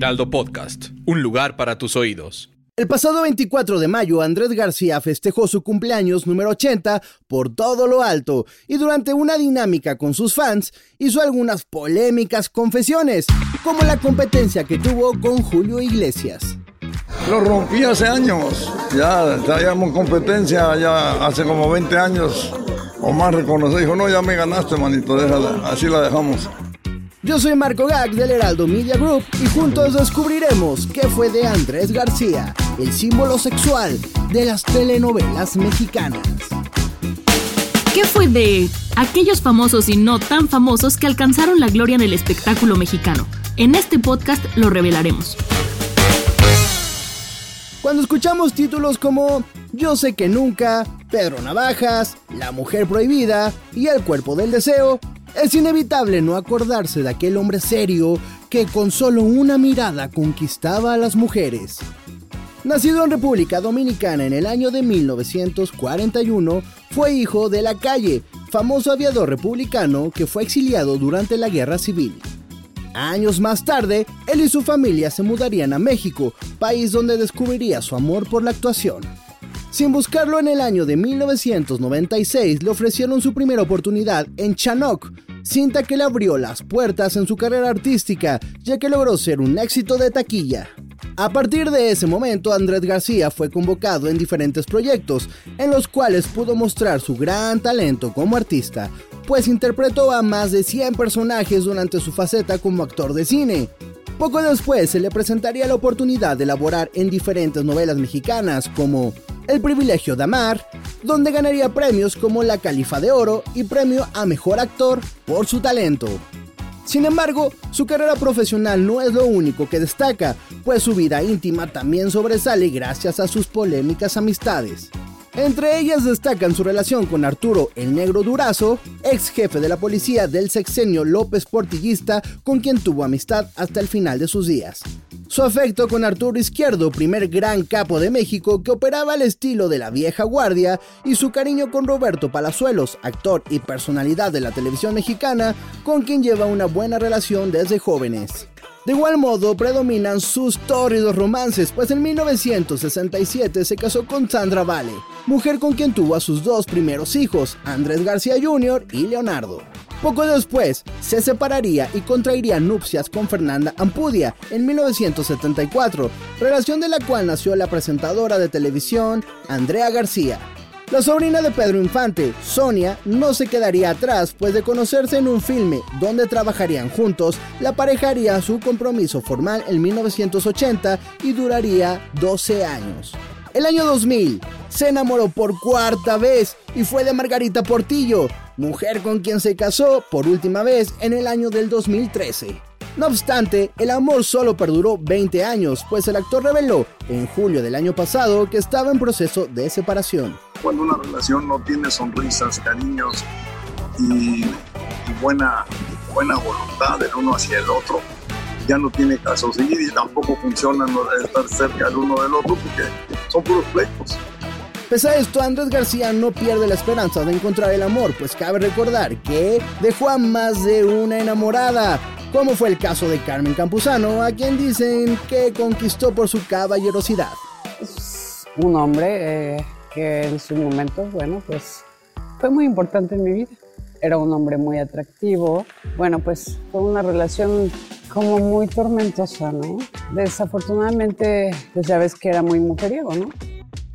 Heraldo Podcast, un lugar para tus oídos. El pasado 24 de mayo, Andrés García festejó su cumpleaños número 80 por todo lo alto y durante una dinámica con sus fans hizo algunas polémicas confesiones, como la competencia que tuvo con Julio Iglesias. Lo rompí hace años, ya traíamos competencia ya hace como 20 años. Omar reconoció, dijo, no, ya me ganaste, manito, déjala, así la dejamos. Yo soy Marco Gag del Heraldo Media Group y juntos descubriremos qué fue de Andrés García, el símbolo sexual de las telenovelas mexicanas. ¿Qué fue de aquellos famosos y no tan famosos que alcanzaron la gloria en el espectáculo mexicano? En este podcast lo revelaremos. Cuando escuchamos títulos como Yo sé que nunca, Pedro Navajas, La mujer prohibida y El cuerpo del deseo, es inevitable no acordarse de aquel hombre serio que con solo una mirada conquistaba a las mujeres. Nacido en República Dominicana en el año de 1941, fue hijo de la calle, famoso aviador republicano que fue exiliado durante la Guerra Civil. Años más tarde, él y su familia se mudarían a México, país donde descubriría su amor por la actuación. Sin buscarlo en el año de 1996, le ofrecieron su primera oportunidad en Chanoc, cinta que le abrió las puertas en su carrera artística, ya que logró ser un éxito de taquilla. A partir de ese momento, Andrés García fue convocado en diferentes proyectos, en los cuales pudo mostrar su gran talento como artista, pues interpretó a más de 100 personajes durante su faceta como actor de cine. Poco después se le presentaría la oportunidad de elaborar en diferentes novelas mexicanas como El privilegio de amar, donde ganaría premios como la Califa de Oro y premio a Mejor Actor por su talento. Sin embargo, su carrera profesional no es lo único que destaca, pues su vida íntima también sobresale gracias a sus polémicas amistades. Entre ellas destacan su relación con Arturo el Negro Durazo, ex jefe de la policía del sexenio López Portillista, con quien tuvo amistad hasta el final de sus días. Su afecto con Arturo Izquierdo, primer gran capo de México que operaba al estilo de la vieja guardia, y su cariño con Roberto Palazuelos, actor y personalidad de la televisión mexicana, con quien lleva una buena relación desde jóvenes. De igual modo, predominan sus tórridos romances, pues en 1967 se casó con Sandra Vale, mujer con quien tuvo a sus dos primeros hijos, Andrés García Jr. y Leonardo. Poco después, se separaría y contraería nupcias con Fernanda Ampudia en 1974, relación de la cual nació la presentadora de televisión Andrea García. La sobrina de Pedro Infante, Sonia, no se quedaría atrás, pues de conocerse en un filme donde trabajarían juntos, la pareja haría su compromiso formal en 1980 y duraría 12 años. El año 2000, se enamoró por cuarta vez y fue de Margarita Portillo, mujer con quien se casó por última vez en el año del 2013. No obstante, el amor solo perduró 20 años, pues el actor reveló en julio del año pasado que estaba en proceso de separación. Cuando una relación no tiene sonrisas, cariños y, buena, buena voluntad del uno hacia el otro, ya no tiene caso seguir y tampoco funciona no de estar cerca el uno del otro porque son puros pleitos. Pese a esto, Andrés García no pierde la esperanza de encontrar el amor, pues cabe recordar que dejó a más de una enamorada, como fue el caso de Carmen Campuzano, a quien dicen que conquistó por su caballerosidad. Es un hombre eh, que en su momento, bueno, pues fue muy importante en mi vida. Era un hombre muy atractivo. Bueno, pues fue una relación como muy tormentosa, ¿no? Desafortunadamente, pues ya ves que era muy mujeriego, ¿no?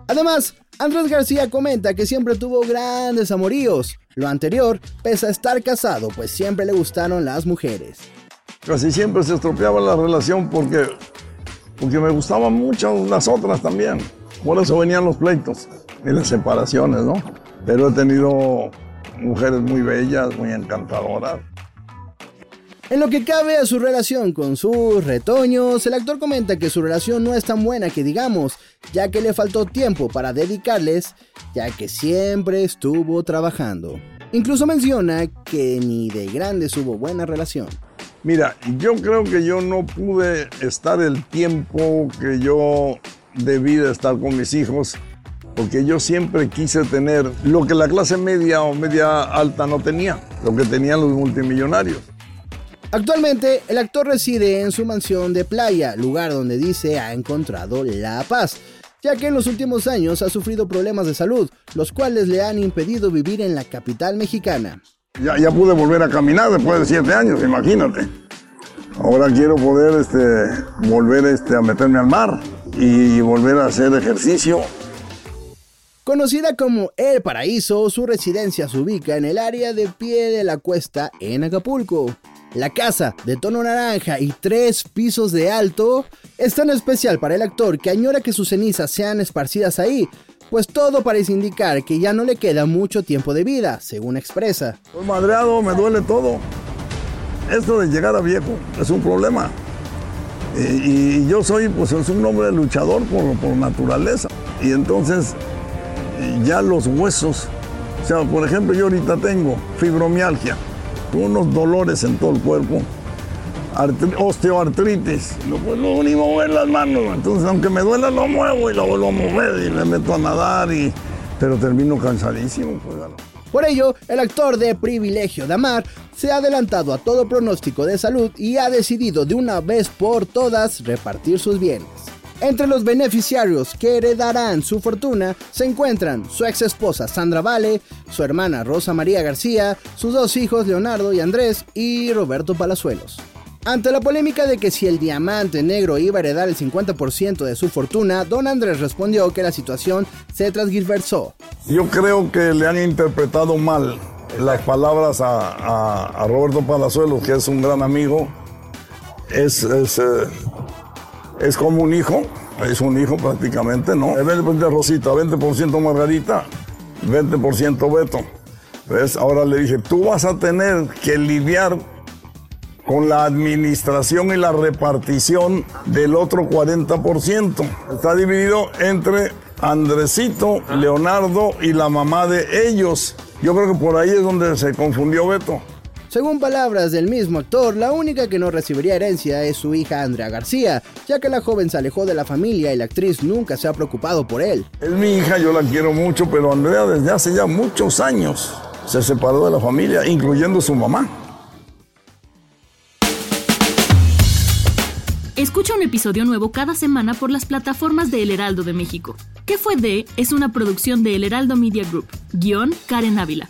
Además, Andrés García comenta que siempre tuvo grandes amoríos. Lo anterior, pese a estar casado, pues siempre le gustaron las mujeres. Casi siempre se estropeaba la relación porque, porque me gustaban mucho las otras también. Por eso venían los pleitos y las separaciones, ¿no? Pero he tenido mujeres muy bellas, muy encantadoras. En lo que cabe a su relación con sus retoños, el actor comenta que su relación no es tan buena que digamos, ya que le faltó tiempo para dedicarles, ya que siempre estuvo trabajando. Incluso menciona que ni de grandes hubo buena relación. Mira, yo creo que yo no pude estar el tiempo que yo debí de estar con mis hijos, porque yo siempre quise tener lo que la clase media o media alta no tenía, lo que tenían los multimillonarios. Actualmente, el actor reside en su mansión de playa, lugar donde dice ha encontrado la paz, ya que en los últimos años ha sufrido problemas de salud, los cuales le han impedido vivir en la capital mexicana. Ya, ya pude volver a caminar después de siete años, imagínate. Ahora quiero poder este, volver este, a meterme al mar y volver a hacer ejercicio. Conocida como El Paraíso, su residencia se ubica en el área de pie de la cuesta en Acapulco. La casa, de tono naranja y tres pisos de alto, es tan especial para el actor que añora que sus cenizas sean esparcidas ahí, pues todo parece indicar que ya no le queda mucho tiempo de vida, según expresa. Estoy madreado, me duele todo. Esto de llegar a viejo es un problema. Y, yo soy pues, es un hombre luchador por, por naturaleza. Y entonces ya los huesos, o sea, por ejemplo, yo ahorita tengo fibromialgia unos dolores en todo el cuerpo, osteoartritis, no puedo ni mover las manos, entonces aunque me duela lo muevo y lo vuelvo a mover y me meto a nadar, y, pero termino cansadísimo. Pues, por ello, el actor de Privilegio de Amar se ha adelantado a todo pronóstico de salud y ha decidido de una vez por todas repartir sus bienes. Entre los beneficiarios que heredarán su fortuna se encuentran su ex esposa Sandra Vale, su hermana Rosa María García, sus dos hijos Leonardo y Andrés y Roberto Palazuelos. Ante la polémica de que si el diamante negro iba a heredar el 50% de su fortuna, don Andrés respondió que la situación se transgiversó. Yo creo que le han interpretado mal las palabras a, Roberto Palazuelos, que es un gran amigo. Es, eh, es como un hijo, es un hijo prácticamente, ¿no? 20% Rosita, 20% Margarita, 20% Beto. ¿Ves? Ahora le dije, tú vas a tener que lidiar con la administración y la repartición del otro 40%. Está dividido entre Andresito, Leonardo y la mamá de ellos. Yo creo que por ahí es donde se confundió Beto. Según palabras del mismo actor, la única que no recibiría herencia es su hija Andrea García, ya que la joven se alejó de la familia y la actriz nunca se ha preocupado por él. Es mi hija, yo la quiero mucho, pero Andrea desde hace ya muchos años se separó de la familia, incluyendo su mamá. Escucha un episodio nuevo cada semana por las plataformas de El Heraldo de México. ¿Qué fue de? Es una producción de El Heraldo Media Group. Guión Karen Ávila.